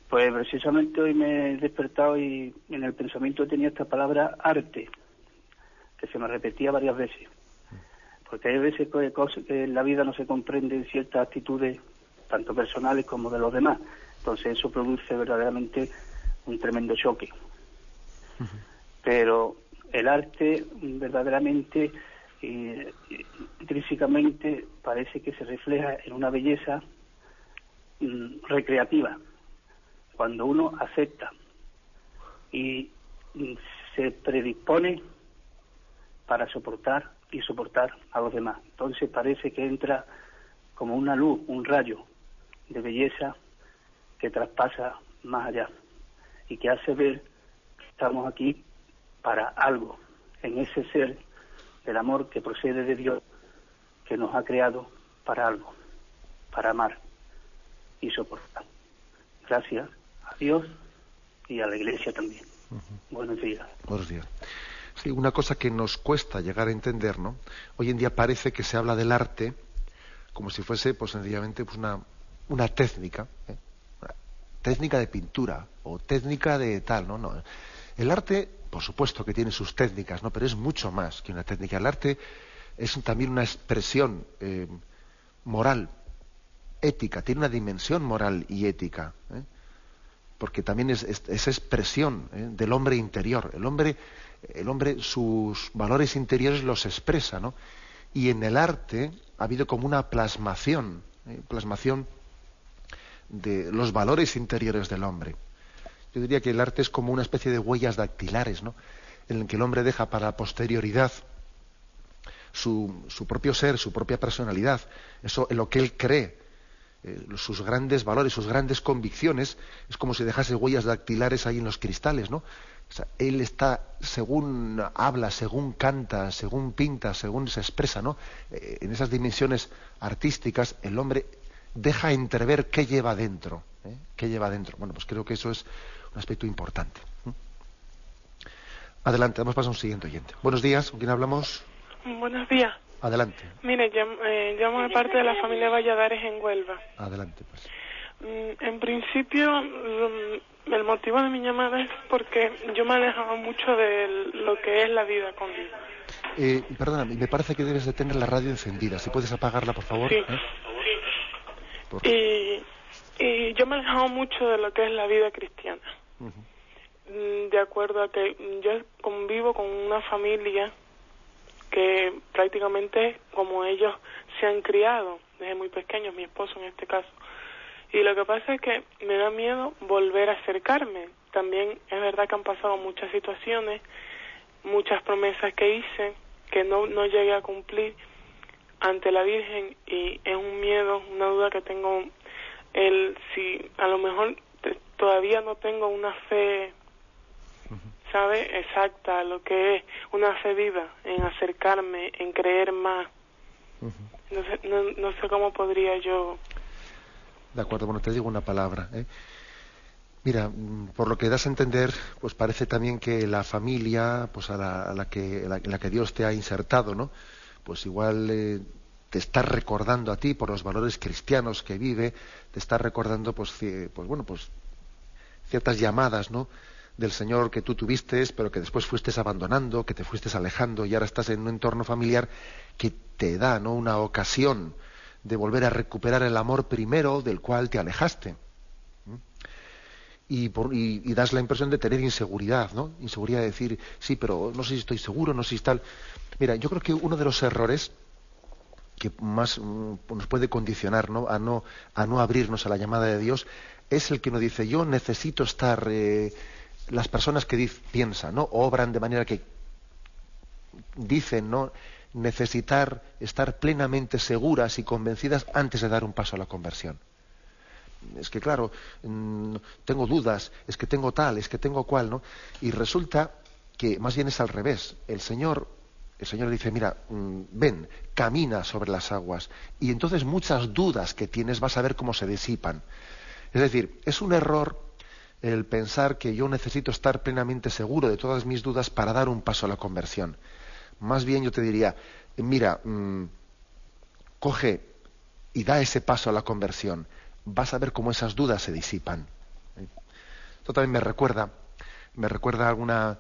Pues precisamente hoy me he despertado y en el pensamiento tenía esta palabra arte, que se me repetía varias veces. Porque hay veces que, que en la vida no se comprenden ciertas actitudes, tanto personales como de los demás. Entonces eso produce verdaderamente un tremendo choque. Pero el arte verdaderamente intrínsecamente parece que se refleja en una belleza mm, recreativa cuando uno acepta y mm, se predispone para soportar y soportar a los demás. Entonces parece que entra como una luz, un rayo de belleza que traspasa más allá y que hace ver que estamos aquí para algo, en ese ser del amor que procede de Dios, que nos ha creado para algo, para amar y soportar. Gracias Dios y a la Iglesia también. Buenos días.
Buenos días. Una cosa que nos cuesta llegar a entender, ¿no? Hoy en día parece que se habla del arte como si fuese, pues sencillamente, pues una, técnica, ¿eh? técnica de pintura o técnica de tal, ¿no? no. El arte, por supuesto que tiene sus técnicas, ¿no? Pero es mucho más que una técnica. El arte es también una expresión eh, moral, ética, tiene una dimensión moral y ética. ¿eh? porque también es, esa expresión ¿eh? del hombre interior. El hombre, el hombre, sus valores interiores los expresa, ¿no? Y en el arte ha habido como una plasmación, ¿eh? plasmación de los valores interiores del hombre. Yo diría que el arte es como una especie de huellas dactilares, ¿no? En el que el hombre deja para la posterioridad su, su propio ser, su propia personalidad, eso en lo que él cree, eh, sus grandes valores, sus grandes convicciones, es como si dejase huellas dactilares ahí en los cristales, ¿no? Él está, según habla, según canta, según pinta, según se expresa, ¿no? Eh, en esas dimensiones artísticas, el hombre deja entrever qué lleva dentro, ¿eh? qué lleva dentro. Bueno, pues creo que eso es un aspecto importante. Adelante, vamos a pasar a un siguiente oyente. Buenos días, ¿con quién hablamos?
Buenos días.
Adelante.
Mire, eh, llamo, de parte de la familia Valladares en Huelva.
Adelante, pues.
Mm, en principio, mm, el motivo de mi llamada es porque yo me he alejado mucho de lo que es la vida con.
Eh, perdona, me parece que debes de tener la radio encendida. Si puedes apagarla, por favor.
Sí. ¿eh? Y, y yo me he alejado mucho de lo que es la vida cristiana. Mm, de acuerdo a que yo convivo con una familia que prácticamente como ellos se han criado desde muy pequeños, mi esposo en este caso. Y lo que pasa es que me da miedo volver a acercarme. También es verdad que han pasado muchas situaciones, muchas promesas que hice que no, no llegué a cumplir ante la Virgen y es un miedo, una duda que tengo el si a lo mejor todavía no tengo una fe sabe exacta lo que es una fe viva, en acercarme, en creer más. no, sé, no, sé cómo podría yo.
De acuerdo, bueno, te digo una palabra. ¿eh? Mira, mm, por lo que das a entender, pues parece también que la familia, pues a la, que, la, que Dios te ha insertado, ¿no? Pues igual eh, te está recordando a ti por los valores cristianos que vive, te está recordando, pues, pues bueno, pues ciertas llamadas, ¿no? del Señor que tú tuviste, pero que después fuiste abandonando, que te fuiste alejando y ahora estás en un entorno familiar que te da ¿no? una ocasión de volver a recuperar el amor primero del cual te alejaste. Y, por, y, das la impresión de tener inseguridad, ¿no? Inseguridad de decir, sí, pero no sé si estoy seguro, no sé si tal. Mira, yo creo que uno de los errores que más mm, nos puede condicionar ¿no? A, no, a no abrirnos a la llamada de Dios es el que nos dice, yo necesito estar... Eh, las personas que piensan, ¿no? obran de manera que dicen no necesitar estar plenamente seguras y convencidas antes de dar un paso a la conversión. es que claro, mm, tengo dudas, es que tengo tal, es que tengo cual, ¿no? Y resulta que más bien es al revés. El Señor, el Señor dice, mira, mm, ven, camina sobre las aguas. Y entonces muchas dudas que tienes vas a ver cómo se disipan. Es decir, es un error el pensar que yo necesito estar plenamente seguro de todas mis dudas para dar un paso a la conversión. Más bien yo te diría, mira, mm, coge y da ese paso a la conversión vas a ver cómo esas dudas se disipan. Esto también me recuerda, me recuerda alguna,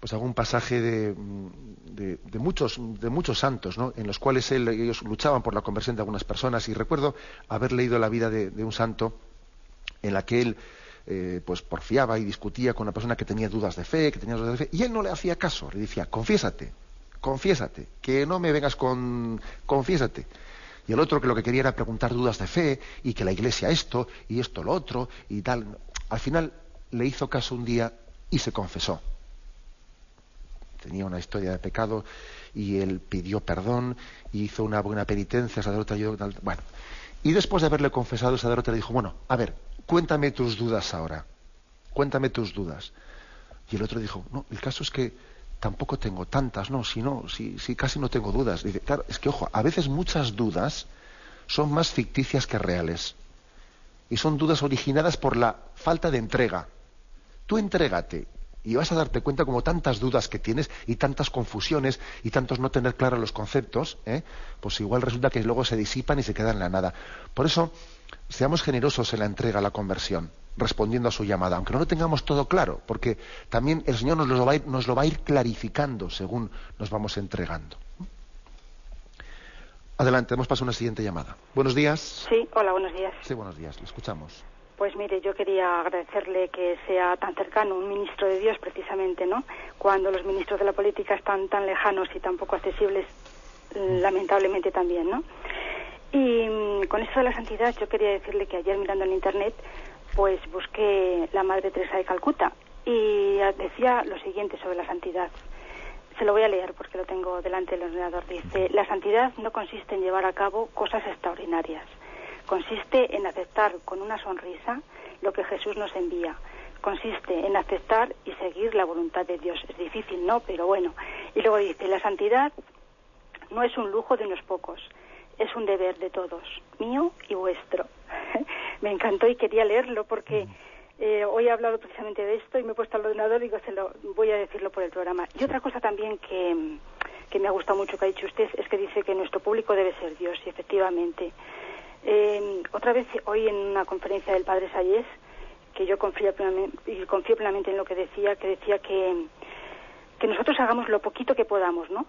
pues algún pasaje de, de, muchos, de muchos santos, ¿no? en los cuales ellos luchaban por la conversión de algunas personas. Y recuerdo haber leído la vida de, un santo en la que él eh, pues porfiaba y discutía con una persona que tenía dudas de fe, que tenía dudas de fe, y él no le hacía caso, le decía, confiésate, confiésate, que no me vengas con, confiésate y el otro que lo que quería era preguntar dudas de fe y que la iglesia esto y esto lo otro y tal. Al final le hizo caso un día y se confesó. Tenía una historia de pecado y él pidió perdón y hizo una buena penitencia, sacerdote ayudó, bueno. Y después de haberle confesado, el sacerdote le dijo, bueno, a ver, cuéntame tus dudas ahora, cuéntame tus dudas. Y el otro dijo, no, el caso es que tampoco tengo tantas, no, si no, si, si casi no tengo dudas. Dice, claro, es que ojo, a veces muchas dudas son más ficticias que reales. Y son dudas originadas por la falta de entrega. Tú entrégate y vas a darte cuenta como tantas dudas que tienes y tantas confusiones y tantos no tener claros los conceptos, ¿eh? pues igual resulta que luego se disipan y se quedan en la nada. Por eso, seamos generosos en la entrega a la conversión respondiendo a su llamada, aunque no lo tengamos todo claro, porque también el Señor nos lo va a ir, nos lo va a ir clarificando según nos vamos entregando. Adelante, hemos pasado a una siguiente llamada. Buenos días.
Sí, hola, buenos días.
Sí, buenos días, le escuchamos.
Pues mire, yo quería agradecerle que sea tan cercano un ministro de Dios precisamente, ¿no? Cuando los ministros de la política están tan lejanos y tan poco accesibles, lamentablemente también, ¿no? Y mm, con esto de la santidad, yo quería decirle que ayer mirando en Internet pues busqué la Madre Teresa de Calcuta y decía lo siguiente sobre la santidad. Se lo voy a leer porque lo tengo delante del ordenador. Dice, la santidad no consiste en llevar a cabo cosas extraordinarias. Consiste en aceptar con una sonrisa lo que Jesús nos envía. Consiste en aceptar y seguir la voluntad de Dios. Es difícil, ¿no? Pero bueno. Y luego dice, la santidad no es un lujo de unos pocos, es un deber de todos, mío y vuestro. Me encantó y quería leerlo porque eh, hoy he hablado precisamente de esto y me he puesto al ordenador y digo, se lo, voy a decirlo por el programa. Y otra cosa también que, que me ha gustado mucho que ha dicho usted es que dice que nuestro público debe ser Dios, y efectivamente. Eh, otra vez hoy en una conferencia del Padre Sayés, que yo confío plenamente, y confío plenamente en lo que decía, que decía que, que nosotros hagamos lo poquito que podamos, ¿no?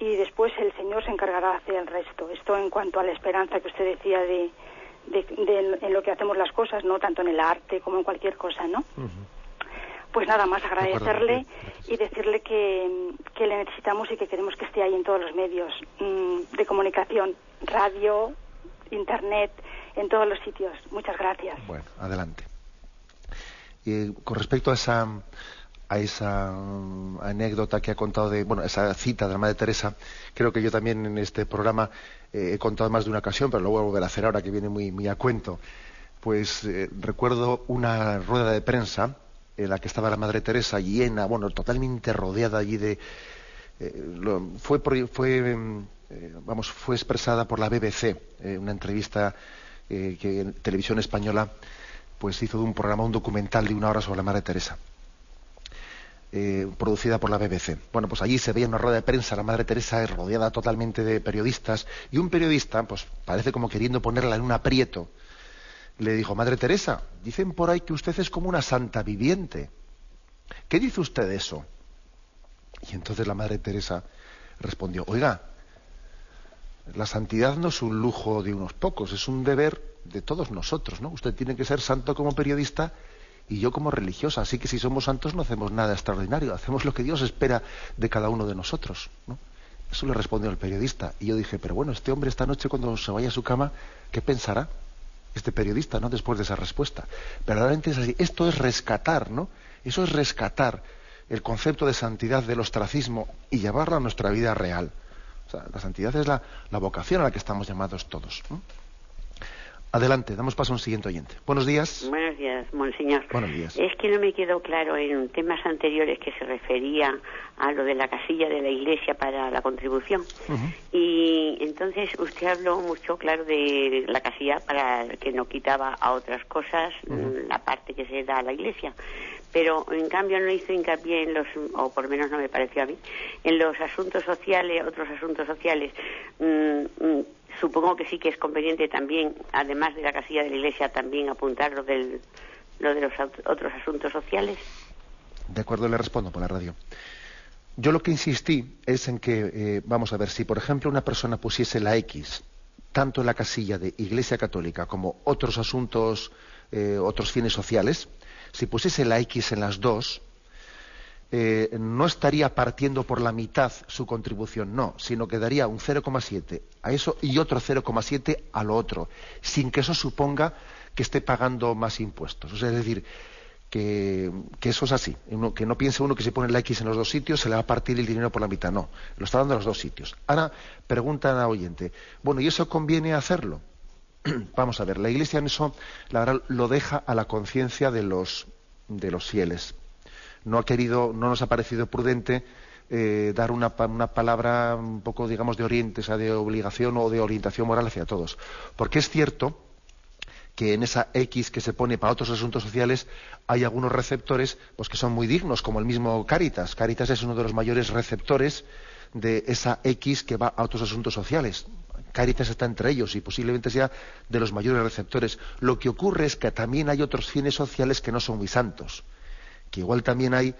Y después el Señor se encargará de hacer el resto. Esto en cuanto a la esperanza que usted decía de, de, en lo que hacemos las cosas, no tanto en el arte como en cualquier cosa, ¿no? Pues nada más agradecerle y decirle que, que, le necesitamos y que queremos que esté ahí en todos los medios mm, de comunicación, radio, internet, en todos los sitios. Muchas gracias.
Bueno, adelante. Y con respecto a esa a esa mm, anécdota que ha contado de, bueno, esa cita de la Madre Teresa, creo que yo también en este programa eh, he contado más de una ocasión, pero lo voy a volver a hacer ahora que viene muy, muy a cuento. Pues eh, recuerdo una rueda de prensa en la que estaba la Madre Teresa llena, bueno, totalmente rodeada allí de... Eh, fue, fue mm, vamos, fue expresada por la BBC, una entrevista que en televisión española pues hizo de un programa, un documental de una hora sobre la Madre Teresa. Eh, producida por la BBC. Bueno, pues allí se veía una rueda de prensa, la Madre Teresa rodeada totalmente de periodistas, y un periodista, pues parece como queriendo ponerla en un aprieto, le dijo, Madre Teresa, dicen por ahí que usted es como una santa viviente. ¿Qué dice usted de eso? Y entonces la Madre Teresa respondió, oiga, la santidad no es un lujo de unos pocos, es un deber de todos nosotros, ¿no? Usted tiene que ser santo como periodista y yo como religiosa. Así que si somos santos no hacemos nada extraordinario, hacemos lo que Dios espera de cada uno de nosotros. ¿no? Eso le respondió el periodista. Y yo dije, pero bueno, este hombre esta noche cuando se vaya a su cama, ¿qué pensará? Este periodista, ¿no? Después de esa respuesta. Verdaderamente es así. Esto es rescatar, ¿no? Eso es rescatar el concepto de santidad del ostracismo y llevarlo a nuestra vida real. O sea, la santidad es la, vocación a la que estamos llamados todos. Adelante, damos paso a un siguiente oyente. Buenos días.
Buenos días, monseñor.
Buenos días.
Es que no me quedó claro en temas anteriores que se refería a lo de la casilla de la iglesia para la contribución. Y entonces usted habló mucho, claro, de la casilla para que no quitaba a otras cosas mm, la parte que se da a la iglesia. Pero en cambio no hizo hincapié en los, o por lo menos no me pareció a mí, en los asuntos sociales, otros asuntos sociales. Mm, mm, supongo que sí que es conveniente también, además de la casilla de la Iglesia, también apuntar lo, del, lo de los otros asuntos sociales.
De acuerdo, le respondo por la radio. Yo lo que insistí es en que, eh, vamos a ver, si por ejemplo una persona pusiese la X, tanto en la casilla de Iglesia Católica como otros asuntos, eh, otros fines sociales, si pusiese la X en las dos, eh, no estaría partiendo por la mitad su contribución, no, sino que daría un 0,7 a eso y otro 0,7 a lo otro, sin que eso suponga que esté pagando más impuestos. O sea, es decir, que, eso es así, que no piense uno que si pone la X en los dos sitios se le va a partir el dinero por la mitad, no, lo está dando en los dos sitios. Ahora, pregunta a oyente, bueno, ¿y eso conviene hacerlo? [clears throat] Vamos a ver, la Iglesia en eso, la verdad, lo deja a la conciencia de los, de los fieles no ha querido, no nos ha parecido prudente eh, dar una, palabra un poco, digamos, de oriente, de obligación o de orientación moral hacia todos. Porque es cierto que en esa X que se pone para otros asuntos sociales hay algunos receptores pues, que son muy dignos, como el mismo Caritas. Caritas es uno de los mayores receptores de esa X que va a otros asuntos sociales. Caritas está entre ellos y posiblemente sea de los mayores receptores. Lo que ocurre es que también hay otros fines sociales que no son muy santos que igual también hay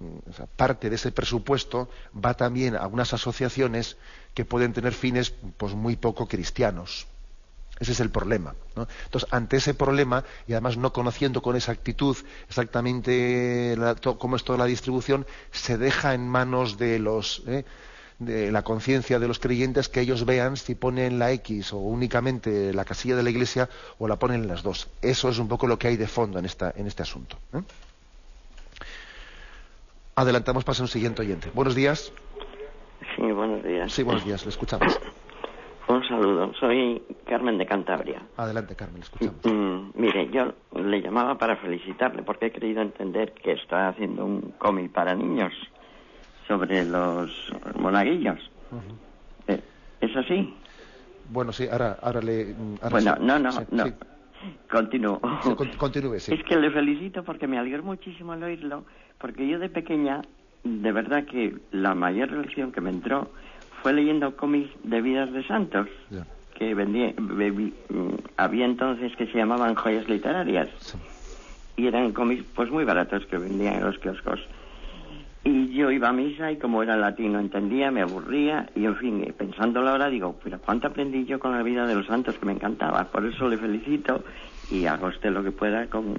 mm, parte de ese presupuesto va también a unas asociaciones que pueden tener fines pues muy poco cristianos. Ese es el problema. Entonces, ante ese problema, y además no conociendo con exactitud exactamente cómo es toda la distribución, se deja en manos de los ¿eh? de la conciencia de los creyentes que ellos vean si ponen la X o únicamente la casilla de la iglesia o la ponen en las dos. Eso es un poco lo que hay de fondo en, esta, en este asunto. ¿eh? Adelantamos para un siguiente oyente. Buenos días.
Sí, buenos días.
Sí, buenos días, le escuchamos.
Un saludo, soy Carmen de Cantabria.
Adelante, Carmen, le escuchamos.
Mm, mire, yo le llamaba para felicitarle porque he querido entender que está haciendo un cómic para niños sobre los monaguillos. Eh, ¿Es así?
Bueno, sí, ahora, ahora le...
bueno, no, no, no. Continúo.
continúe, sí.
Es que le felicito porque me alegró muchísimo al oírlo, porque yo de pequeña, de verdad que la mayor religión que me entró fue leyendo cómics de vidas de santos, que vendía, mm, había entonces que se llamaban joyas literarias. Y eran cómics pues muy baratos que vendían en los kioscos. Y yo iba a misa y como era latino entendía, me aburría y en fin, pensándolo ahora digo, pero cuánto aprendí yo con la vida de los santos que me encantaba. Por eso le felicito y haga usted lo que pueda con,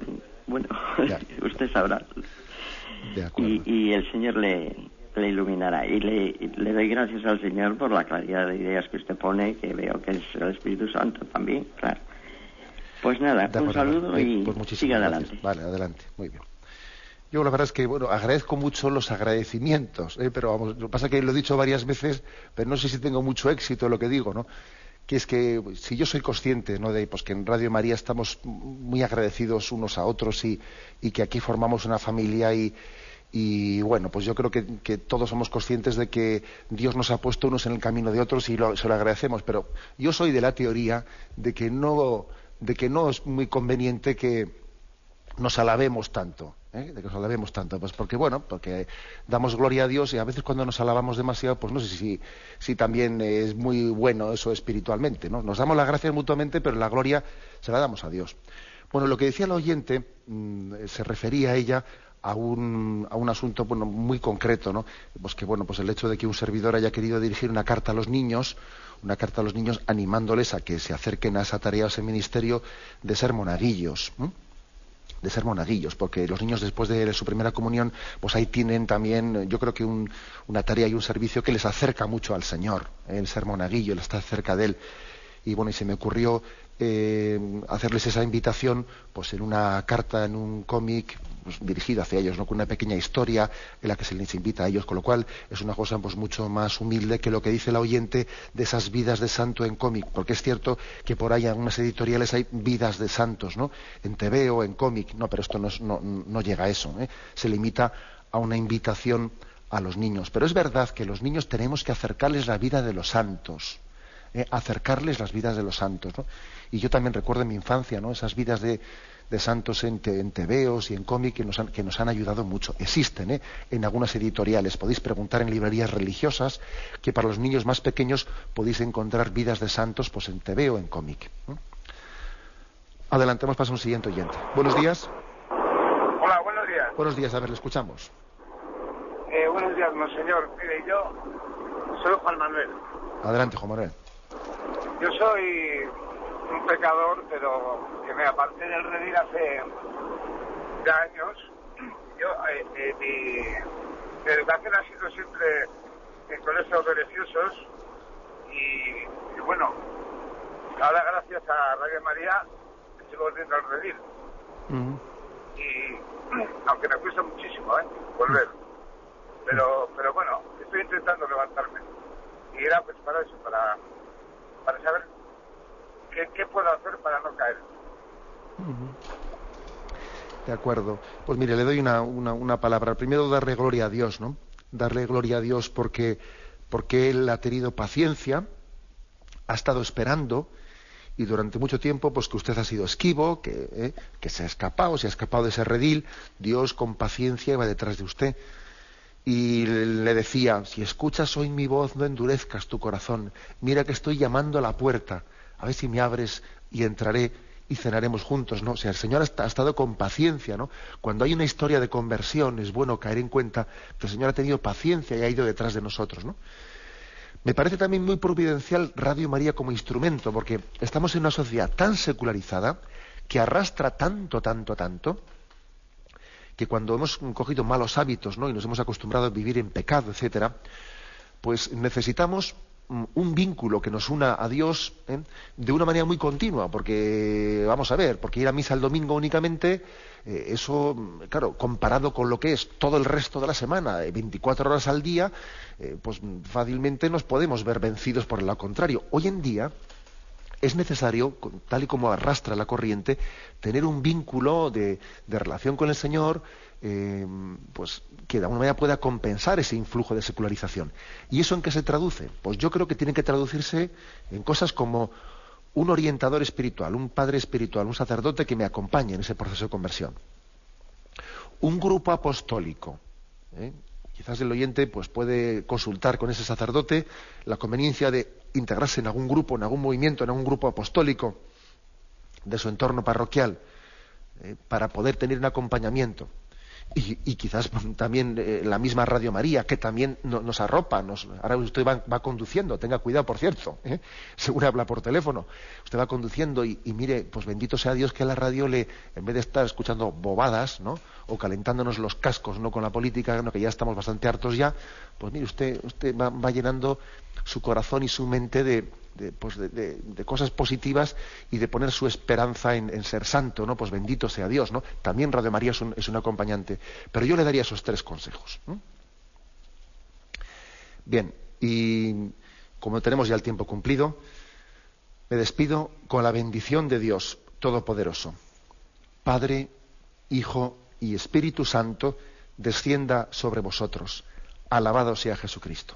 bueno, [laughs] usted sabrá. Y, y, el Señor le, le iluminará. Y le, le doy gracias al Señor por la claridad de ideas que usted pone, que veo que es el Espíritu Santo también, claro. Pues nada, un saludo y pues siga adelante.
Vale, adelante, muy bien. Yo la verdad es que, bueno, agradezco mucho los agradecimientos, ¿eh? pero vamos, lo que pasa es que lo he dicho varias veces, pero no sé si tengo mucho éxito en lo que digo, ¿no? Que es que si yo soy consciente, ¿no? De pues que en Radio María estamos muy agradecidos unos a otros y, y que aquí formamos una familia y, y bueno, pues yo creo que, que, todos somos conscientes de que Dios nos ha puesto unos en el camino de otros y lo, se lo agradecemos, pero yo soy de la teoría de que no, de que no es muy conveniente que nos alabemos tanto. ¿eh? de que nos alabemos tanto, pues porque bueno, porque damos gloria a Dios y a veces cuando nos alabamos demasiado, pues no sé si, si también es muy bueno eso espiritualmente, ¿no? Nos damos las gracias mutuamente, pero la gloria se la damos a Dios. Bueno, lo que decía el oyente mm, se refería a ella a un, a un asunto bueno, muy concreto, ¿no? Pues que bueno, pues el hecho de que un servidor haya querido dirigir una carta a los niños, una carta a los niños animándoles a que se acerquen a esa tarea, a ese ministerio de ser monaguillos de ser monaguillos, porque los niños después de su primera comunión, pues ahí tienen también, yo creo que una tarea y un servicio que les acerca mucho al Señor, el ser monaguillo, el estar cerca de Él. Y bueno, y se me ocurrió eh, hacerles esa invitación, pues en una carta, en un cómic, pues, dirigido hacia ellos, ¿no? con una pequeña historia en la que se les invita a ellos, con lo cual es una cosa pues, mucho más humilde que lo que dice el oyente de esas vidas de santo en cómic, porque es cierto que por ahí en algunas editoriales hay vidas de santos, ¿no? en TV o en cómic, no, pero esto no, llega a eso, ¿eh? se limita a una invitación a los niños. Pero es verdad que los niños tenemos que acercarles la vida de los santos, ¿eh? acercarles las vidas de los santos. ¿no? Y yo también recuerdo en mi infancia ¿no? esas vidas de, santos en, en TVOs y en cómic que nos, han, que nos han ayudado mucho. Existen ¿eh? en algunas editoriales. Podéis preguntar en librerías religiosas que para los niños más pequeños podéis encontrar vidas de santos pues, en TV o en cómic. Adelantemos, para un siguiente oyente. Buenos días.
Hola, buenos días.
Buenos días, a ver, le escuchamos.
Eh, buenos días, monseñor. Mire, yo soy Juan Manuel.
Adelante, Juan Manuel.
Yo soy un pecador, pero que me aparté del redil hace ya años. Yo, eh, eh, mi, educación ha sido siempre en colegios religiosos y, bueno, ahora gracias a Radio María sigo volviendo al redil. Y [clears throat] aunque me cuesta muchísimo, ¿eh? Volver. Pero, pero bueno, estoy intentando levantarme. Y era pues para eso, para, para saber qué, puedo hacer para no caer.
De acuerdo. Pues mire, le doy una, una, palabra. Primero, darle gloria a Dios, ¿no? Darle gloria a Dios porque, porque Él ha tenido paciencia, ha estado esperando y durante mucho tiempo, pues que usted ha sido esquivo, que, eh, que se ha escapado, se ha escapado de ese redil, Dios con paciencia va detrás de usted. Y le decía, si escuchas hoy mi voz, no endurezcas tu corazón, mira que estoy llamando a la puerta a ver si me abres y entraré y cenaremos juntos, ¿no? O sea, el Señor ha, estado con paciencia, ¿no? Cuando hay una historia de conversión es bueno caer en cuenta que el Señor ha tenido paciencia y ha ido detrás de nosotros, ¿no? Me parece también muy providencial Radio María como instrumento, porque estamos en una sociedad tan secularizada que arrastra tanto, tanto, tanto, que cuando hemos cogido malos hábitos, ¿no? Y nos hemos acostumbrado a vivir en pecado, etcétera, pues necesitamos Mm, un vínculo que nos una a Dios ¿eh? de una manera muy continua, porque, vamos a ver, porque ir a misa el domingo únicamente, eh, eso, claro, comparado con lo que es todo el resto de la semana, 24 horas al día, eh, pues fácilmente nos podemos ver vencidos por lo contrario. Hoy en día, es necesario, tal y como arrastra la corriente, tener un vínculo de, relación con el Señor, eh, pues que de alguna manera pueda compensar ese influjo de secularización. ¿Y eso en qué se traduce? Pues yo creo que tiene que traducirse en cosas como un orientador espiritual, un padre espiritual, un sacerdote que me acompañe en ese proceso de conversión. Un grupo apostólico. ¿eh? Quizás el oyente pues, puede consultar con ese sacerdote la conveniencia de integrarse en algún grupo, en algún movimiento, en algún grupo apostólico de su entorno parroquial, ¿eh? para poder tener un acompañamiento y, quizás también eh, la misma Radio María, que también nos arropa. Nos, ahora usted va, conduciendo, tenga cuidado, por cierto, ¿eh? [laughs] seguro habla por teléfono. Usted va conduciendo y, mire, pues bendito sea Dios que a la radio le, en vez de estar escuchando bobadas, ¿no? O calentándonos los cascos, ¿no? Con la política, que ya estamos bastante hartos ya, pues mire, usted, usted va llenando su corazón y su mente de, pues de, cosas positivas y de poner su esperanza en, ser santo, ¿no? Pues bendito sea Dios, ¿no? También Radio María es un, acompañante. Pero yo le daría esos tres consejos. Bien, y como tenemos ya el tiempo cumplido, me despido con la bendición de Dios Todopoderoso. Padre, Hijo y Espíritu Santo, descienda sobre vosotros. Alabado sea Jesucristo.